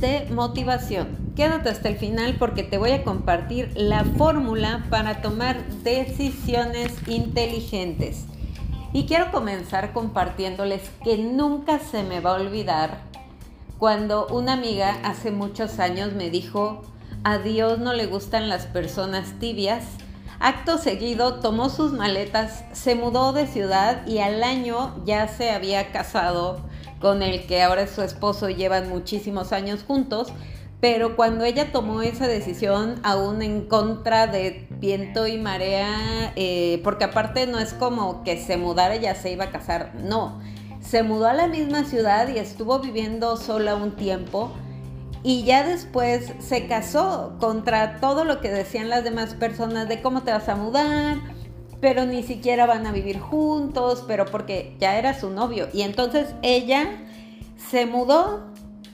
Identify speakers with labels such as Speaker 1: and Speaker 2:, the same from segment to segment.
Speaker 1: de motivación. Quédate hasta el final porque te voy a compartir la fórmula para tomar decisiones inteligentes. Y quiero comenzar compartiéndoles que nunca se me va a olvidar cuando una amiga hace muchos años me dijo, a Dios no le gustan las personas tibias. Acto seguido tomó sus maletas, se mudó de ciudad y al año ya se había casado con el que ahora es su esposo y llevan muchísimos años juntos. Pero cuando ella tomó esa decisión, aún en contra de viento y marea, eh, porque aparte no es como que se mudara y ya se iba a casar, no se mudó a la misma ciudad y estuvo viviendo sola un tiempo y ya después se casó contra todo lo que decían las demás personas de cómo te vas a mudar, pero ni siquiera van a vivir juntos, pero porque ya era su novio. Y entonces ella se mudó,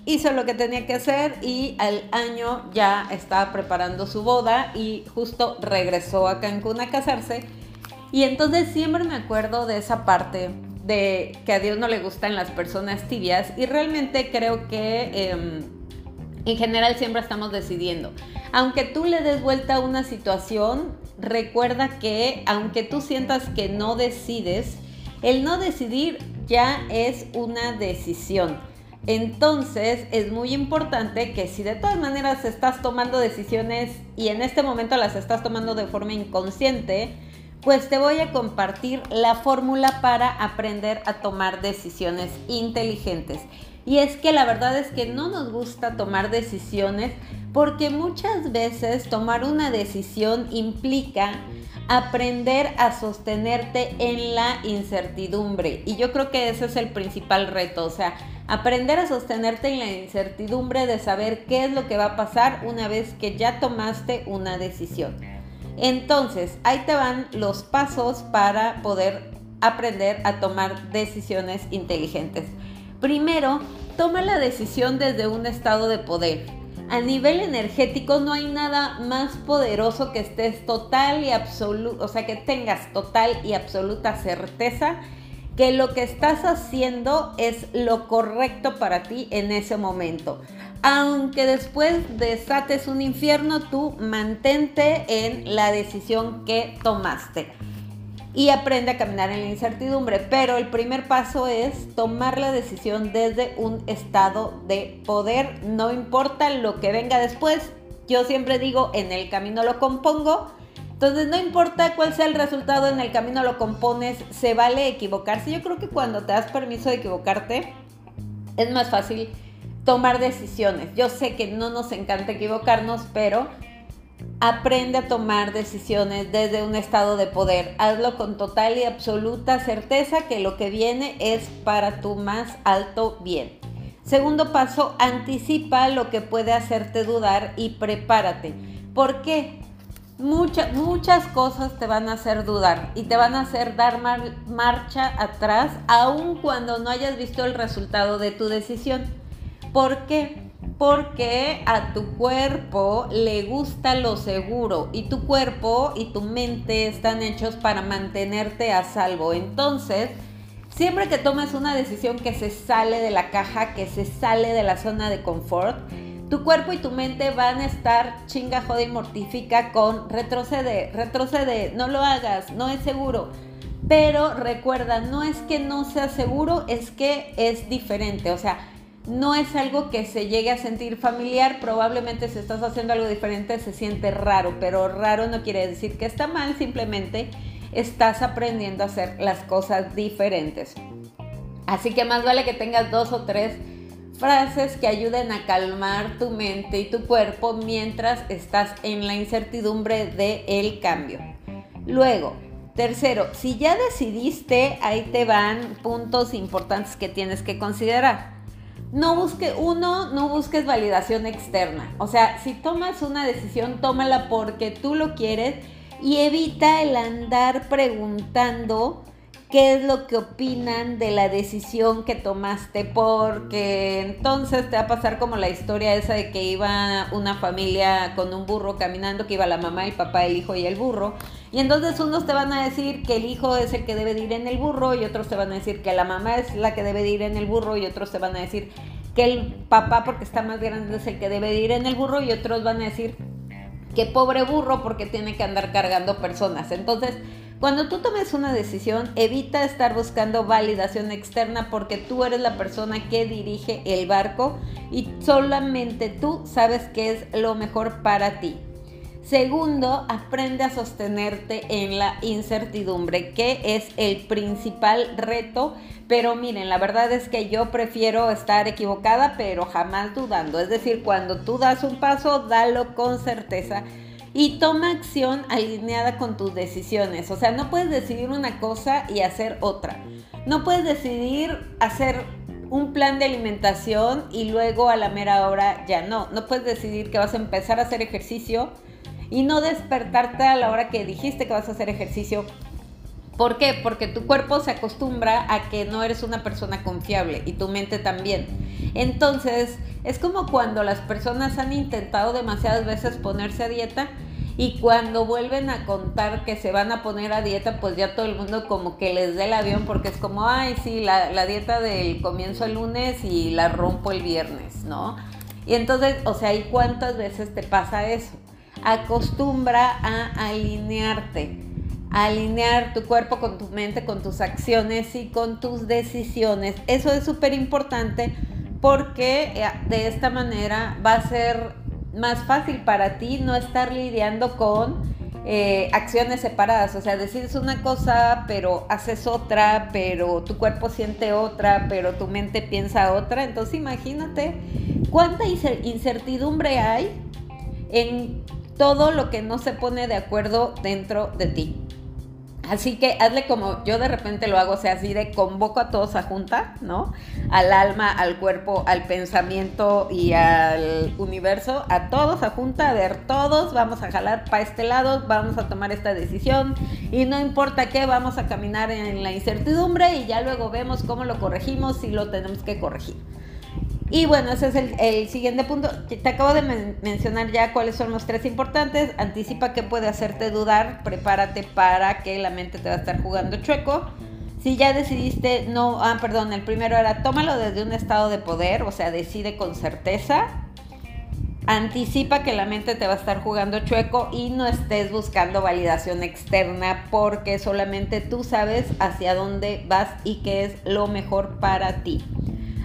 Speaker 1: hizo lo que tenía que hacer y al año ya estaba preparando su boda y justo regresó a Cancún a casarse. Y entonces siempre me acuerdo de esa parte de que a Dios no le gustan las personas tibias y realmente creo que em, en general siempre estamos decidiendo. Aunque tú le des vuelta a una situación, recuerda que aunque tú sientas que no decides, el no decidir ya es una decisión. Entonces es muy importante que si de todas maneras estás tomando decisiones y en este momento las estás tomando de forma inconsciente, pues te voy a compartir la fórmula para aprender a tomar decisiones inteligentes. Y es que la verdad es que no nos gusta tomar decisiones porque muchas veces tomar una decisión implica aprender a sostenerte en la incertidumbre. Y yo creo que ese es el principal reto, o sea, aprender a sostenerte en la incertidumbre de saber qué es lo que va a pasar una vez que ya tomaste una decisión. Entonces, ahí te van los pasos para poder aprender a tomar decisiones inteligentes. Primero, toma la decisión desde un estado de poder. A nivel energético no hay nada más poderoso que estés total y absoluto, o sea, que tengas total y absoluta certeza que lo que estás haciendo es lo correcto para ti en ese momento aunque después desates un infierno, tú mantente en la decisión que tomaste y aprende a caminar en la incertidumbre. Pero el primer paso es tomar la decisión desde un estado de poder, no importa lo que venga después. Yo siempre digo, en el camino lo compongo. Entonces no importa cuál sea el resultado, en el camino lo compones, se vale equivocarse. Yo creo que cuando te das permiso de equivocarte, es más fácil tomar decisiones. Yo sé que no nos encanta equivocarnos, pero aprende a tomar decisiones desde un estado de poder. Hazlo con total y absoluta certeza que lo que viene es para tu más alto bien. Segundo paso, anticipa lo que puede hacerte dudar y prepárate. ¿Por qué? Muchas, muchas cosas te van a hacer dudar y te van a hacer dar marcha atrás aun cuando no hayas visto el resultado de tu decisión. ¿Por qué? Porque a tu cuerpo le gusta lo seguro y tu cuerpo y tu mente están hechos para mantenerte a salvo. Entonces, siempre que tomes una decisión que se sale de la caja, que se sale de la zona de confort, tu cuerpo y tu mente van a estar chinga, joda y mortifica con retrocede, retrocede, no lo hagas, no es seguro. Pero recuerda, no es que no sea seguro, es que es diferente. O sea, no es algo que se llegue a sentir familiar, probablemente si estás haciendo algo diferente se siente raro, pero raro no quiere decir que está mal, simplemente estás aprendiendo a hacer las cosas diferentes. Así que más vale que tengas dos o tres frases que ayuden a calmar tu mente y tu cuerpo mientras estás en la incertidumbre del el cambio. Luego, tercero, si ya decidiste, ahí te van puntos importantes que tienes que considerar no busque, uno, no busques validación externa. O sea, si tomas una decisión, tómala porque tú lo quieres y evita el andar preguntando qué es lo que opinan de la decisión que tomaste, porque entonces te va a pasar como la historia esa de que iba una familia con un burro caminando, que iba la mamá, el papá, el hijo y el burro. Y entonces unos te van a decir que el hijo es el que debe de ir en el burro y otros te van a decir que la mamá es la que debe de ir en el burro y otros te van a decir que el papá porque está más grande es el que debe ir en el burro y otros van a decir que pobre burro porque tiene que andar cargando personas. Entonces, cuando tú tomes una decisión, evita estar buscando validación externa porque tú eres la persona que dirige el barco y solamente tú sabes qué es lo mejor para ti. Segundo, aprende a sostenerte en la incertidumbre, que es el principal reto. Pero miren, la verdad es que yo prefiero estar equivocada, pero jamás dudando. Es decir, cuando tú das un paso, dalo con certeza y toma acción alineada con tus decisiones. O sea, no puedes decidir una cosa y hacer otra. No puedes decidir hacer un plan de alimentación y luego a la mera hora ya no. No puedes decidir que vas a empezar a hacer ejercicio y no despertarte a la hora que dijiste que vas a hacer ejercicio. ¿Por qué? Porque tu cuerpo se acostumbra a que no eres una persona confiable y tu mente también. Entonces, es como cuando las personas han intentado demasiadas veces ponerse a dieta y cuando vuelven a contar que se van a poner a dieta, pues ya todo el mundo como que les dé el avión porque es como, ay, sí, la, dieta del comienzo el lunes y la rompo el viernes, ¿no? Y entonces, o sea, ¿y cuántas veces te pasa eso? acostumbra a alinearte, alinear tu cuerpo con tu mente, con tus acciones y con tus decisiones. Eso es súper importante porque eh, de esta manera va a ser más fácil para ti no estar lidiando con eh, acciones separadas, o sea, decir una cosa, pero haces otra, pero tu cuerpo siente otra, pero tu mente piensa otra. Entonces imagínate cuánta incertidumbre hay en todo lo que no se pone de acuerdo dentro de ti. Así que hazle como yo de repente lo hago, o sea, así de convoco a todos a junta, ¿no? Al alma, al cuerpo, al pensamiento y al universo, a todos a junta, a ver, todos vamos a jalar para este lado, vamos a tomar esta decisión y no importa qué, vamos a caminar en la incertidumbre y ya luego vemos cómo lo corregimos si lo tenemos que corregir. Y bueno, ese es el, siguiente punto. Te acabo de mencionar ya cuáles son los tres importantes. Anticipa qué puede hacerte dudar. Prepárate para que la mente te va a estar jugando chueco. Si ya decidiste, no, ah, perdón, el primero era tómalo desde un estado de poder, o sea, decide con certeza. Anticipa que la mente te va a estar jugando chueco y no estés buscando validación externa porque solamente tú sabes hacia dónde vas y qué es lo mejor para ti.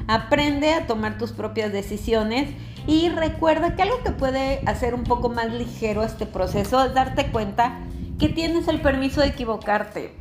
Speaker 1: Aprende a tomar tus propias decisiones y recuerda que algo que puede hacer un poco más ligero este proceso es darte cuenta que tienes el permiso de equivocarte.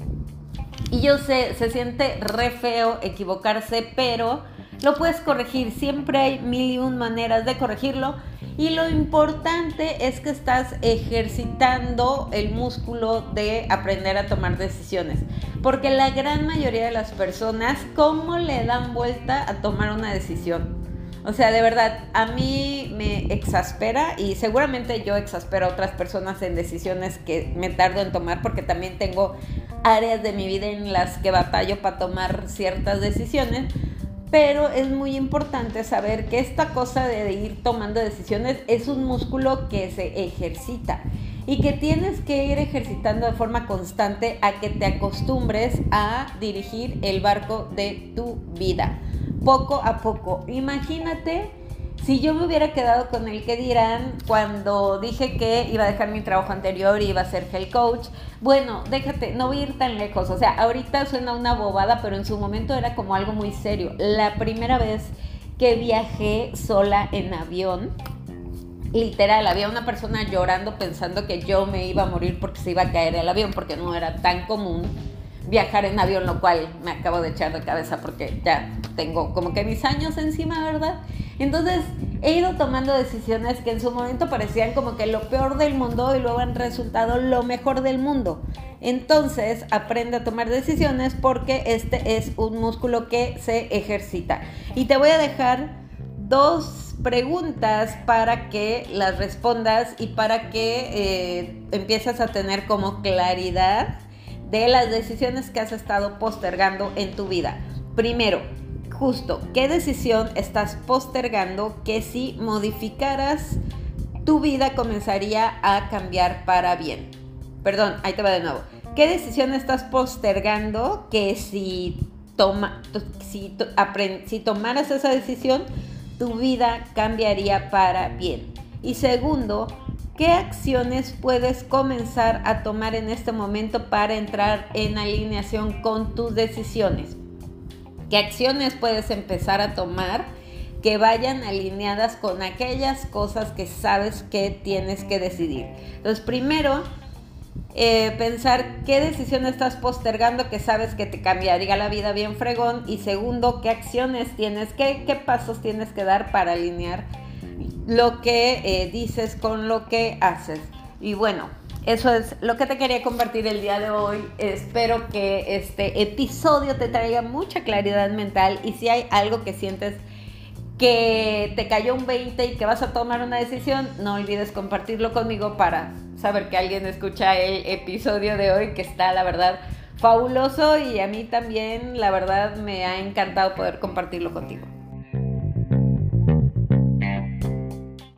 Speaker 1: Y yo sé, se siente re feo equivocarse, pero lo puedes corregir. Siempre hay mil y un maneras de corregirlo y lo importante es que estás ejercitando el músculo de aprender a tomar decisiones. Porque la gran mayoría de las personas, ¿cómo le dan vuelta a tomar una decisión? O sea, de verdad, a mí me exaspera y seguramente yo exaspero a otras personas en decisiones que me tardo en tomar porque también tengo áreas de mi vida en las que batallo para tomar ciertas decisiones pero es muy importante saber que esta cosa de ir tomando decisiones es un músculo que se ejercita y que tienes que ir ejercitando de forma constante a que te acostumbres a dirigir el barco de tu vida, poco a poco. Imagínate si yo me hubiera quedado con el que dirán cuando dije que iba a dejar mi trabajo anterior y iba a ser health coach, bueno, déjate, no voy a ir tan lejos. O sea, ahorita suena una bobada, pero en su momento era como algo muy serio. La primera vez que viajé sola en avión, literal, había una persona llorando pensando que yo me iba a morir porque se iba a caer el avión, porque no era tan común viajar en avión, lo cual me acabo de echar de cabeza porque ya tengo como que mis años encima, ¿verdad? Entonces he ido tomando decisiones que en su momento parecían como que lo peor del mundo y luego han resultado lo mejor del mundo. Entonces aprende a tomar decisiones porque este es un músculo que se ejercita. Y te voy a dejar dos preguntas para que las respondas y para que eh, empieces a tener como claridad de las decisiones que has estado postergando en tu vida. Primero, justo, ¿qué decisión estás postergando que si modificaras tu vida comenzaría a cambiar para bien? Perdón, ahí te va de nuevo. ¿Qué decisión estás postergando que si, toma, si, si tomaras esa decisión, tu vida cambiaría para bien. Y segundo, ¿qué acciones puedes comenzar a tomar en este momento para entrar en alineación con tus decisiones? ¿Qué acciones puedes empezar a tomar que vayan alineadas con aquellas cosas que sabes que tienes que decidir? Entonces, primero, eh, pensar qué decisión estás postergando que sabes que te cambiaría la vida bien fregón. Y segundo, qué acciones tienes, qué, qué pasos tienes que dar para alinear lo que eh, dices con lo que haces. Y bueno, eso es lo que te quería compartir el día de hoy. Espero que este episodio te traiga mucha claridad mental y si hay algo que sientes que te cayó un 20 y que vas a tomar una decisión, no olvides compartirlo conmigo para saber que alguien escucha el episodio de hoy, que está, la verdad, fabuloso y a mí también, la verdad, me ha encantado poder compartirlo contigo.